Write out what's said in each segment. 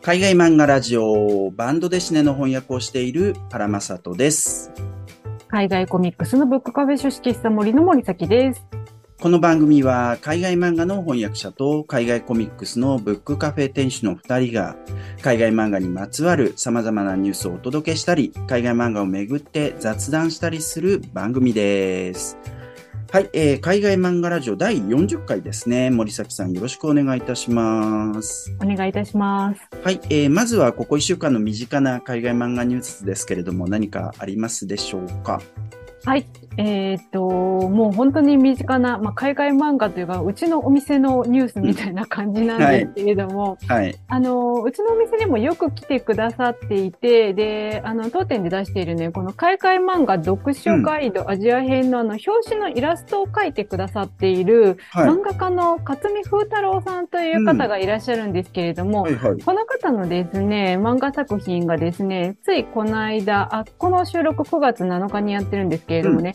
海外漫画ラジオバンドデシネの翻訳をしているパラマサトです。海外コミックスのブックカフェ書式室森の森崎です。この番組は海外漫画の翻訳者と海外コミックスのブックカフェ店主の2人が海外漫画にまつわる様々なニュースをお届けしたり、海外漫画をめぐって雑談したりする番組です。はい、えー海外漫画ラジオ第40回ですね。森崎さんよろしくお願いいたします。お願いいたします。はい、えーまずはここ1週間の身近な海外漫画ニュースですけれども何かありますでしょうか？はい。えーっと、もう本当に身近な、まあ、海外漫画というか、うちのお店のニュースみたいな感じなんですけれども、はい。あの、うちのお店にもよく来てくださっていて、で、あの、当店で出しているね、この海外漫画読書ガイド、アジア編のあの、表紙のイラストを描いてくださっている、はい。漫画家の勝見風太郎さんという方がいらっしゃるんですけれども、はいはい。この方のですね、漫画作品がですね、ついこの間、あ、この収録9月7日にやってるんですけれどもね、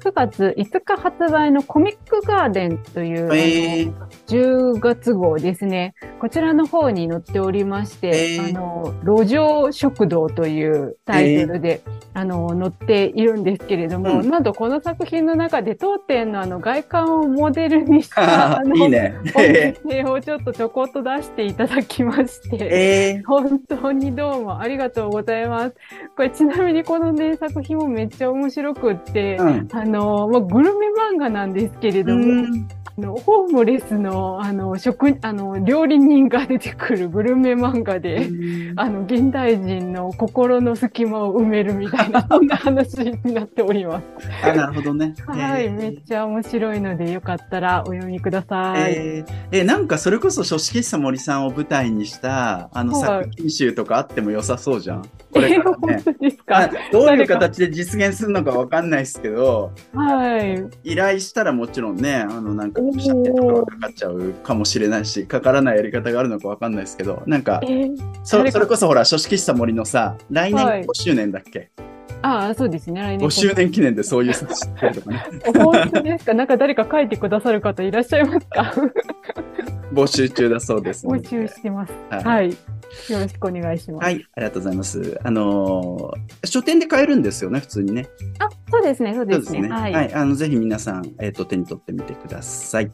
9月5日発売のコミックガーデンという、えーあの10月号ですね。こちらの方に載っておりまして、えーあの、路上食堂というタイトルで、あの、載っているんですけれども、うんなんとこの作品の中で当店のあの外観をモデルにした、あの、いいね。お店をちょっとちょこっと出していただきまして、えー、本当にどうもありがとうございます。これちなみにこのね、作品もめっちゃ面白くって、うん。の、まあ、グルメ漫画なんですけれども、うん。のホームレスの、あの、食、あの、料理人が出てくるグルメ漫画で、あの、現代人の心の隙間を埋めるみたいな、そんな話になっております。あ、なるほどね。はい、えーめっちゃ面白いので、よかったらお読みください。えーえーなんかそれこそ書式室森さんを舞台にしたあのはい作品集とかあっても良さそうじゃん。これから本ね。当ですあかどういう形で実現するのかわかんないですけど、はい。依頼したらもちろんね、あのなんかおー。写真とかはかかっちゃうかもしれないし、か。からないやり方があるのかわかんないですけど、なんかえ、ーそれこそほら、書式室森のさ、来年はい。5周年だっけ、ああ、そうですね。来年。5周年記念でそういう冊子ってとかね、本当ですか？なんか誰か書いてくださる方いらっしゃいますか？募集中だそうです。ので。募集してます。はい。はい。よろしくお願いします。はい、ありがとうございます。あのー書店で買えるんですよね、普通にね。あ、そうですね。そうですね。は、はいい。あのぜひ皆さん、えっ、と手に取ってみてください。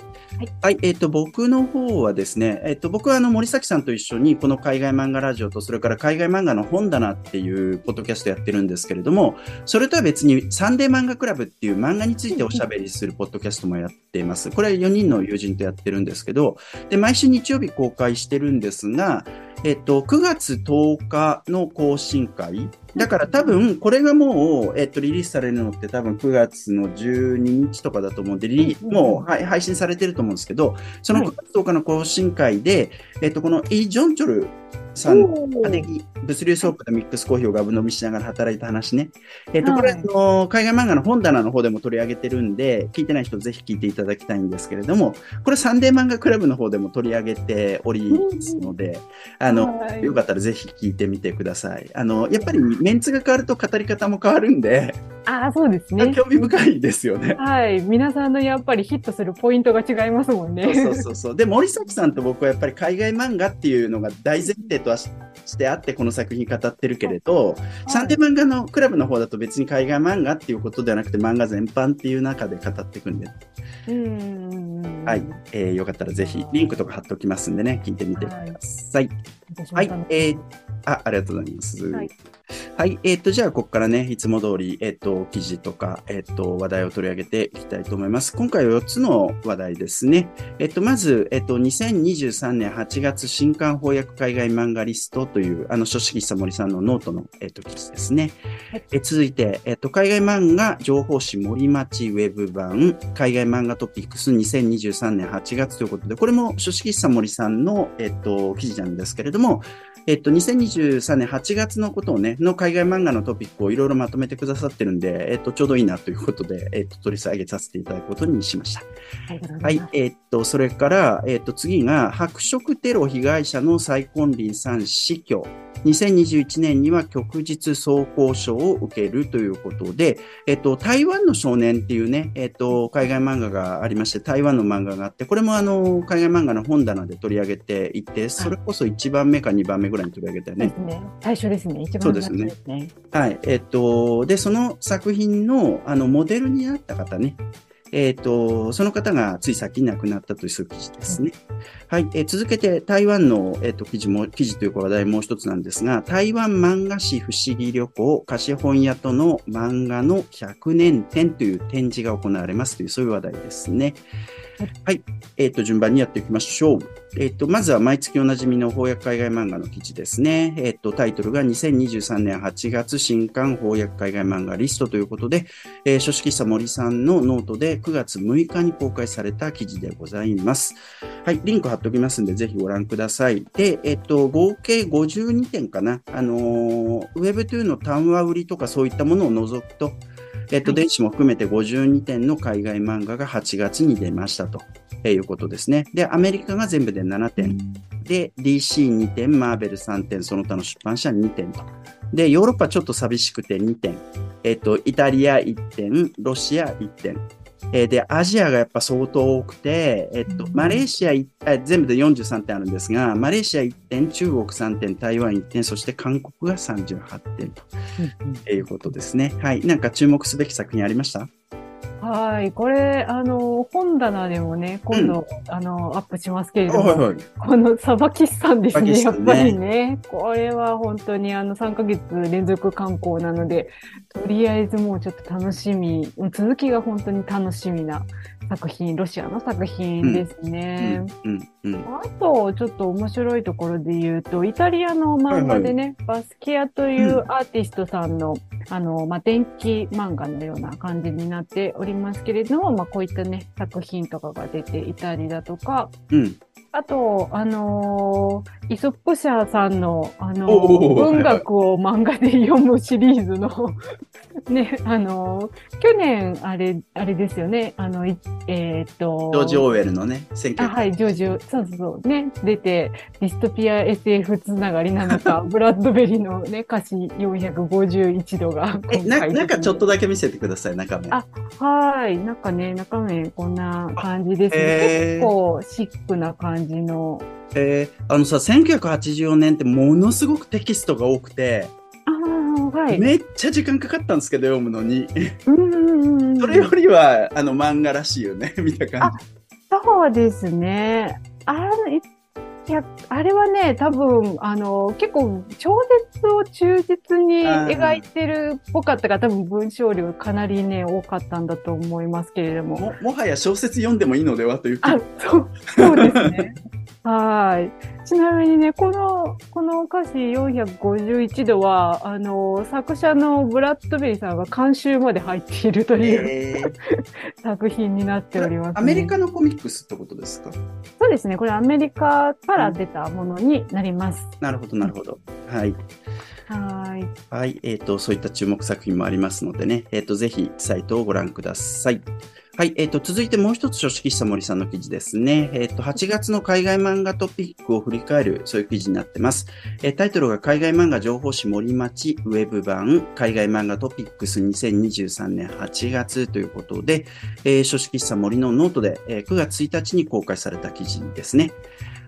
はい、えっ、と僕の方はですね、えっ、と僕はあの森崎さんと一緒にこの海外漫画ラジオとそれから海外漫画の本棚っていうポッドキャストやってるんですけれども、それとは別にサンデー漫画クラブっていう漫画についておしゃべりするポッドキャストもやっています。これは4人の友人とやってるんですけど、で毎週日曜日公開してるんですが、えっと、9月10日の更新会。だから多分、これがもう、えっと、リリースされるのって多分9月の12日とかだと思うんで、もう、はい、配信されてると思うんですけど、そのはい9月10日の更新会で、えっと、このイ・ジョンチョルさんおー家電物流倉庫でミックスコーヒーをガブ飲みしながら働いた話ね。えっ、と、はいこれ、あの海外漫画の本棚の方でも取り上げてるんで、聞いてない人ぜひ聞いていただきたいんですけれども、これサンデー漫画クラブの方でも取り上げておりますので、あの、はいよかったらぜひ聞いてみてください。あの、やっぱりメンツが変わると語り方も変わるんで、あ、そうですね。興味深いですよね。はい。皆さんのやっぱりヒットするポイントが違いますもんね。そうそうそう。で、森崎さんと僕はやっぱり海外漫画っていうのが大前提とはししてあってこの作品語ってるけれど、サンデー漫画のクラブの方だと別に海外漫画っていうことではなくて漫画全般っていう中で語っていくんで、うん。はい。えーよかったらぜひリンクとか貼っておきますんでね、聞いてみてください。はい。えーあ、ありがとうございます。ははいい。えっ、と、じゃあ、ここからね、いつも通り、えっ、と、記事とか、えっ、と、話題を取り上げていきたいと思います。今回は4つの話題ですね。えっ、と、まず、えっ、と、2023年8月新刊邦訳海外漫画リストという、あの、書誌喫茶moriさんのノートの、えっ、と、記事ですね。はいえ続いて、えっ、と、海外漫画情報誌森町ウェブ版、海外漫画トピックス2023年8月ということで、これも書誌喫茶moriさんの、えっ、と、記事なんですけれども、えっと、2023年8月のことをね、の海外漫画のトピックをいろいろまとめてくださってるんで、えっと、ちょうどいいなということで、えっと、取り上げさせていただくことにしました。はい、えっと、それから、えっと、次が、白色テロ被害者の再婚林さん死去2021年には旭日総合賞を受けるということで、えっと、台湾の少年っていうね、えっと、海外漫画がありまして、台湾の漫画があって、これもあの、海外漫画の本棚で取り上げていて、それこそ1番目か2番目ぐらいに取り上げたよね。ね。最初ですね。一番最初ですね。はい。えっと、で、その作品の、あの、モデルになった方ね、えっ、ー、と、その方がつい先に亡くなったという記事ですね。はい。えー、続けて、台湾の、え、ー、と、記事も、記事というか話題もう一つなんですが、台湾漫画誌不思議旅行、貸本屋との漫画の100年展という展示が行われますという、そういう話題ですね。はい。えっ、ー、と、順番にやっていきましょう。えっ、ー、と、まずは毎月おなじみの邦訳海外漫画の記事ですね。えっ、ー、と、タイトルが2023年8月新刊邦訳海外漫画リストということで、え、書誌喫茶moriさんのノートで9月6日に公開された記事でございます。はい。リンク貼っておきますんで、ぜひご覧ください。で、えっ、と、合計52点かな。あのー、Web2 の単話売りとかそういったものを除くと、えっと、電子も含めて52点の海外漫画が8月に出ましたということですね。で、アメリカが全部で7点。で、DC2 点、マーベル3点、その他の出版社2点と。で、ヨーロッパちょっと寂しくて2点。えっと、イタリア1点、ロシア1点。えー、で、アジアがやっぱ相当多くて、えっと、マレーシア全部で43点あるんですが、マレーシア1点、中国3点、台湾1点、そして韓国が38点ということですね。はい。なんか注目すべき作品ありました？はい。これ、あの、本棚でもね、今度、うん、あの、アップしますけれども、はいはい、このサバキスさんですね、ねやっぱりね。これは本当にあの、3ヶ月連続観光なので、とりあえずもうちょっと楽しみ、続きが本当に楽しみな作品、ロシアの作品ですね。あと、ちょっと面白いところで言うと、イタリアの漫画でね、はいはい、バスキアというアーティストさんの、うん、あの、まあ、電気漫画のような感じになっておりますけれども、まあ、こういったね、作品とかが出ていたりだとか、うん、あと、あのー、イソップ社さんの、あのー、文学を漫画で読むシリーズの ね、あのー、去年、あれ、あれですよね、あの、えー、っと。ジョージ・オーウェルのね、あ、はい、ジョージ、そうそうそう、ね、出て、ディストピア SF つながりなのか、ブラッドベリーのね、歌詞451度がえ、な、なんかちょっとだけ見せてください、中身。あ、はい、なんかね、中身こんな感じですね。結構シックな感じじの。えー、あのさ、1984年ってものすごくテキストが多くて、あはい、めっちゃ時間かかったんですけど、読むのに。うんそれよりは、あの、漫画らしいよね、見た感じ。そうですね。あいや、あれはね、多分、あの、結構、超絶を忠実に描いてるっぽかったが、多分文章量かなりね、多かったんだと思いますけれども。も、もはや小説読んでもいいのではというあ、そう、そうですね。はい。ちなみにね、この、この歌詞451度は、あの、作者のブラッドベリーさんが監修まで入っているという、えー、作品になっております、ね、アメリカのコミックスってことですか？そうですね。これアメリカから出たものになります。うん、なるほど、なるほど。はい。はい。はい。えっ、ー、と、そういった注目作品もありますのでね、えっ、ー、と、ぜひサイトをご覧ください。はい。えっ、ー、と、続いてもう一つ書誌喫茶moriさんの記事ですね。えっ、と、8月の海外漫画トピックを振り返る、そういう記事になってます。え、タイトルが海外漫画情報誌森町ウェブ版海外漫画トピックス2023年8月ということで、え、書誌喫茶moriのノートで、え、9月1日に公開された記事ですね。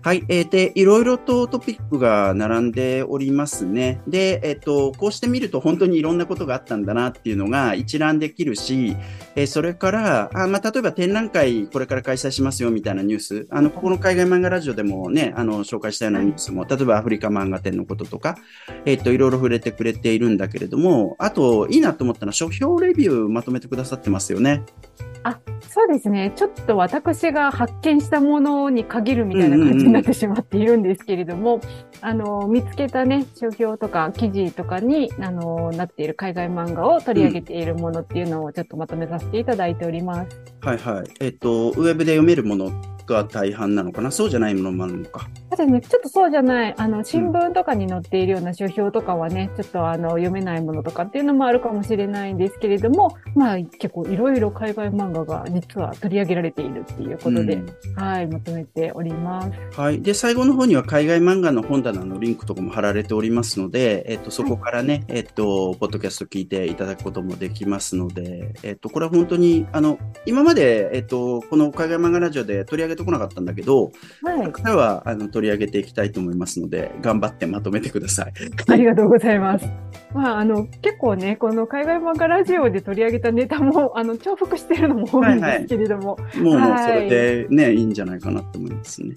はい。えー、で、いろいろとトピックが並んでおりますね。で、えっ、ー、と、こうして見ると本当にいろんなことがあったんだなっていうのが一覧できるし、えー、それから、あまあ、例えば展覧会これから開催しますよみたいなニュース、あの、ここの海外漫画ラジオでもね、あの、紹介したようなニュースも、例えばアフリカ漫画展のこととか、えっ、ー、と、いろいろ触れてくれているんだけれども、あと、いいなと思ったのは書評レビューまとめてくださってますよね。あ、そうですね。ちょっと私が発見したものに限るみたいな感じになってしまっているんですけれども、うんうんうん、あの、見つけたね、書評とか記事とかに、あの、なっている海外漫画を取り上げているものっていうのをちょっとまとめさせていただいております。はいはい。えっと、ウェブで読めるものが大半なのかな？そうじゃないものもあるのか。ね。ちょっとそうじゃない、あの、新聞とかに載っているような書評とかはね、ちょっとあの、読めないものとかっていうのもあるかもしれないんですけれども、まあ、結構いろいろ海外漫画が実は取り上げられているっていうことで、うんはい、まとめております。はい。で、最後の方には海外漫画の本棚のリンクとかも貼られておりますので、えっと、そこからね、えっと、ポッドキャスト聞いていただくこともできますので、えっと、これは本当に、あの、今まで、えっと、この海外漫画ラジオで取り上げてこなかったんだけど、はい。からは、あの、取り上げていきたいと思いますので、頑張ってまとめてください。ありがとうございます。まあ、あの、結構ね、この海外漫画ラジオで取り上げたネタも、あの、重複してるのも多いんですけれども、もう、もうはいそれでね、いいんじゃないかなと思いますね。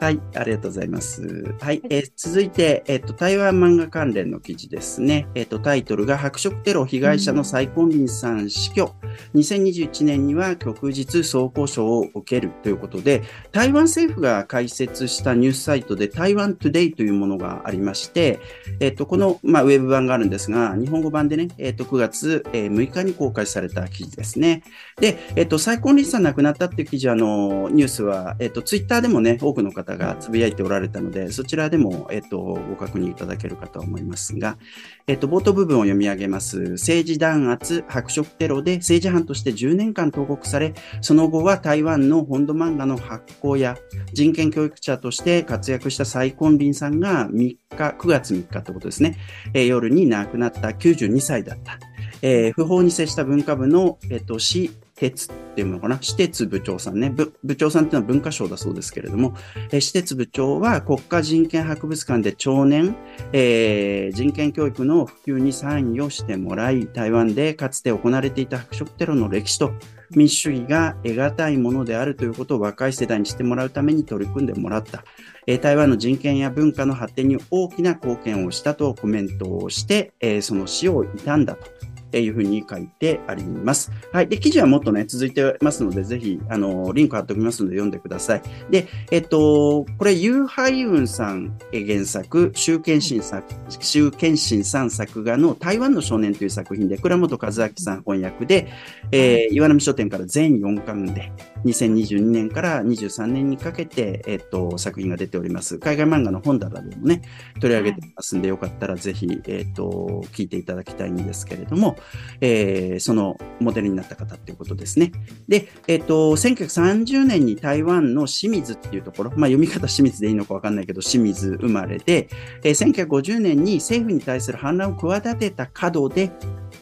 はい、ありがとうございます。はい、えー続いて、えっ、と、台湾漫画関連の記事ですね。えっ、と、タイトルが白色テロ被害者のサイコンリンさん死去。2021年には旭日双光章を受けるということで、台湾政府が開設したニュースサイトで台湾 Today というものがありまして、えっ、と、この、まあ、ウェブ版があるんですが、日本語版でね、えっ、と、9月、えー6日に公開された記事ですね。で、えっと、蔡焜霖さん亡くなったっていう記事、あの、ニュースは、えっと、ツイッターでもね、多くの方がつぶやいておられたので、そちらでも、えっと、ご確認いただけるかと思いますが、えっと、冒頭部分を読み上げます。政治弾圧、白色テロで政治犯として10年間投獄され、その後は台湾の本土漫画の発行や人権教育者として活躍したサイコンリンさんが3日、9月3日ってことですね、えー夜に亡くなった92歳だった。えー不法に接した文化部の、えっと、市鉄っていうのかな、私鉄部長さんね、部部長さんっていうのは文化省だそうですけれども、えー、私鉄部長は国家人権博物館で長年、えー人権教育の普及に参与してもらい、台湾でかつて行われていた白色テロの歴史と民主主義が得難いものであるということを若い世代にしてもらうために取り組んでもらった。え台湾の人権や文化の発展に大きな貢献をしたとコメントをして、えその死を悼んだと。えーいうふうに書いてあります。はい。で、記事はもっとね、続いてますので、ぜひ、あの、リンク貼っておきますので読んでください。で、えっと、これ、ユーハイウンさん原作、周健信作、周健信さん作画の台湾の少年という作品で、倉本和明さん翻訳で、えー岩波書店から全4巻で、2022年から23年にかけて、えっと、作品が出ております。海外漫画の本棚でもね、取り上げてますんで、よかったらぜひ、えっと、聞いていただきたいんですけれども、えーそのモデルになった方っていうことですね。で、えっと、1930年に台湾の清水っていうところ、まあ読み方清水でいいのかわかんないけど、清水生まれで、えー1950年に政府に対する反乱を企てた角で、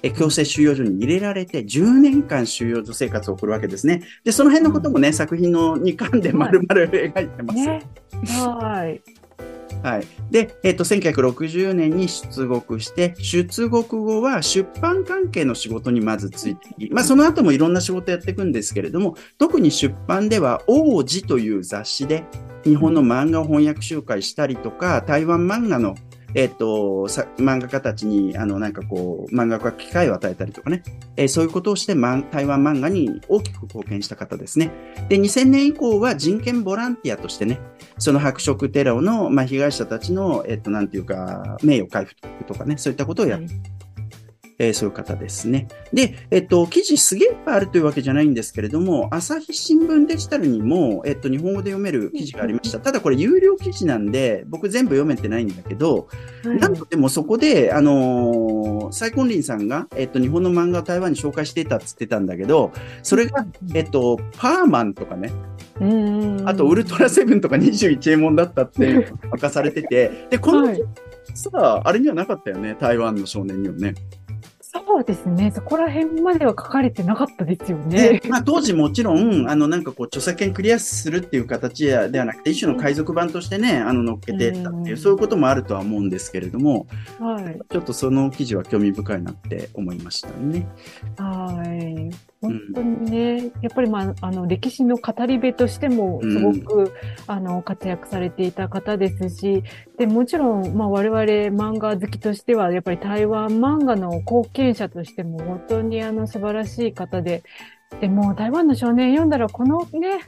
えー強制収容所に入れられて10年間収容所生活を送るわけですね。で、その辺のこともね、作品の2巻で丸々描いてます。ね。はい。はい。で、えっ、と、1960年に出国して、出国後は出版関係の仕事にまずついていき、まあ、その後もいろんな仕事やっていくんですけれども、特に出版では、王子という雑誌で、日本の漫画を翻訳集会したりとか、台湾漫画の、えっ、と、さ漫画家たちに、あの、なんかこう、漫画家機会を与えたりとかね、えーそういうことをして、台湾漫画に大きく貢献した方ですね。で、2000年以降は人権ボランティアとしてね、その白色テロの、まあ、被害者たちの、えっと、なんていうか、名誉回復とかね、そういったことをやっはいえーそういう方ですね。で、えっと、記事すげえいっぱいあるというわけじゃないんですけれども、朝日新聞デジタルにも、えっと、日本語で読める記事がありました。ただこれ有料記事なんで、僕全部読めてないんだけど、なんとでもそこで、あのーサイコンリンさんが、えっと、日本の漫画を台湾に紹介していたっつってたんだけど、それが、えっと、パーマンとかね、うんあと、ウルトラセブンとか21エモンだったって 明かされてて、で、この、はいさ、あれにはなかったよね、台湾の少年にはね。そうですね。そこら辺までは書かれてなかったですよでね。、まあ、当時もちろん、あの、なんかこう、著作権クリアするっていう形ではなくて、一種の海賊版としてね、あの、乗っけてったっていうう、んそういうこともあるとは思うんですけれども、はい。ちょっとその記事は興味深いなって思いましたね。はい。本当にね、やっぱりまあ、あの、歴史の語り部としても、すごく、あの、活躍されていた方ですし、で、もちろん、まあ、我々漫画好きとしては、やっぱり台湾漫画の貢献者としても、本当にあの、素晴らしい方で、でも台湾の少年読んだらこのね、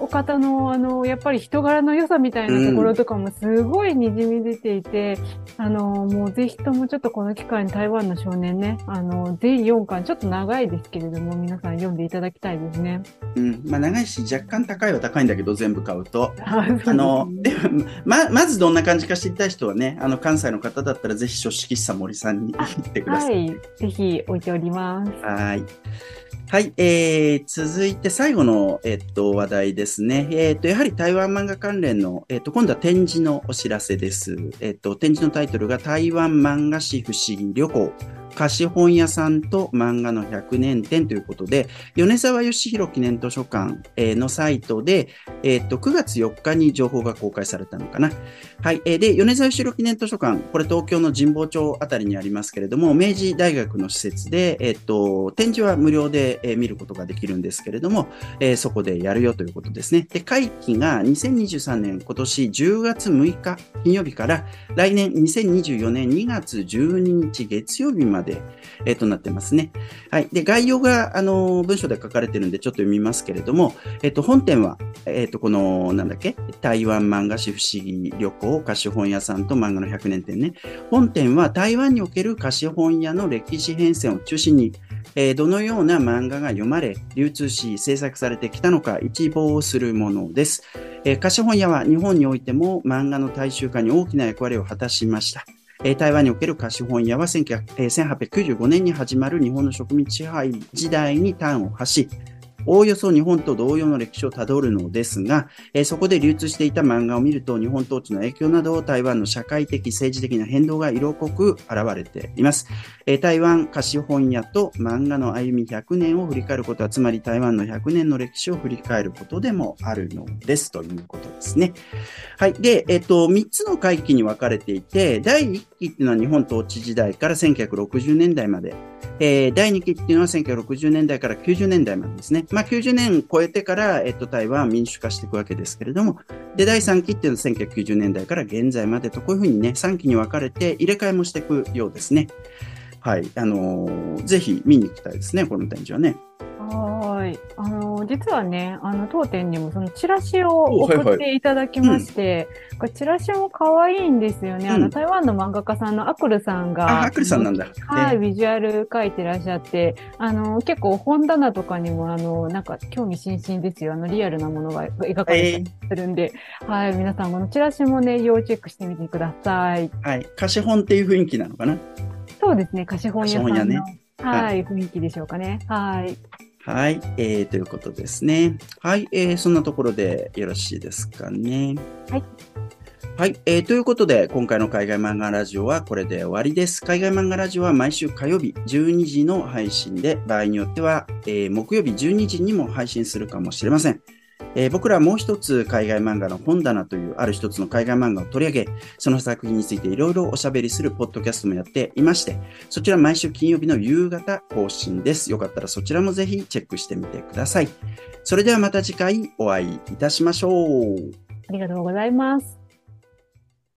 お方のあの、やっぱり人柄の良さみたいなところとかもすごい滲み出ていて、うん、あの、もうぜひともちょっとこの機会に台湾の少年ね、あの、全4巻、ちょっと長いですけれども、皆さん読んでいただきたいですね。うん。まあ長いし、若干高いは高いんだけど、全部買うと。ああの、でも、ま、まずどんな感じか知りたい人はね、あの、関西の方だったらぜひ書式さ森さんに行ってください。はい。ぜひ置いております。はい。はい、えー、続いて最後の、えっと、話題ですね。えっと、やはり台湾漫画関連の、えっと、今度は展示のお知らせです。えっと、展示のタイトルが台湾漫画史不思議旅行。貸本屋さんと漫画の100年展ということで、米沢義弘記念図書館のサイトで、えっと、9月4日に情報が公開されたのかな。はい。で、米沢義弘記念図書館、これ東京の神保町あたりにありますけれども、明治大学の施設で、えっと、展示は無料で見ることができるんですけれども、えそこでやるよということですね。で、会期が2023年今年10月6日金曜日から来年2024年2月12日月曜日までで、えっ、ー、と、なってますね。はい。で、概要が、あの、文章で書かれてるんで、ちょっと読みますけれども、えっ、ー、と、本店は、えっ、と、この、なんだっけ、台湾漫画史不思議旅行、貸本屋さんと漫画の100年展ね。本店は台湾における貸本屋の歴史変遷を中心に、え、どのような漫画が読まれ、流通し、制作されてきたのか一望するものです。えー、貸本屋は日本においても漫画の大衆化に大きな役割を果たしました。え台湾における貸本屋は1895年に始まる日本の植民地支配時代に端を発し、おおよそ日本と同様の歴史をたどるのですが、えー、そこで流通していた漫画を見ると、日本統治の影響など、台湾の社会的、政治的な変動が色濃く現れています。え、台湾貸本屋と漫画の歩み100年を振り返ることは、つまり台湾の100年の歴史を振り返ることでもあるのです、ということですね。はい。で、えっ、と、3つの回帰に分かれていて、第1期っていうのは日本統治時代から1960年代まで、えー、第2期っていうのは1960年代から90年代までですね。まあ、90年超えてから、えっと、台湾は民主化していくわけですけれども、で、第3期っていうのは1990年代から現在までと、こういうふうにね、3期に分かれて入れ替えもしていくようですね。はい。あのー、ぜひ見に行きたいですね、この展示はね。はい。あの、実はね、あの、当店にもそのチラシを送っていただきまして、はいはいうん、これチラシも可愛いんですよね。うん、あの、台湾の漫画家さんのアクルさんが、アクルさんなんだ。はい、ビジュアル描いてらっしゃって、あの、結構本棚とかにも、あの、なんか興味津々ですよ。あの、リアルなものが描かれたりするんで、えー、はい、皆さん、このチラシもね、要チェックしてみてください。はい。貸本っていう雰囲気なのかなそうですね、貸本屋さんの。貸本屋ね。はい、雰囲気でしょうかね。はい。はい、えー、ということですね。はい、えー、そんなところでよろしいですかね。はい。はい、えー、ということで、今回の海外漫画ラジオはこれで終わりです。海外漫画ラジオは毎週火曜日12時の配信で、場合によっては、えー、木曜日12時にも配信するかもしれません。えー、僕らはもう一つ海外漫画の本棚というある一つの海外漫画を取り上げ、その作品についていろいろおしゃべりするポッドキャストもやっていまして、そちら毎週金曜日の夕方更新です。よかったらそちらもぜひチェックしてみてください。それではまた次回お会いいたしましょう。ありがとうございます。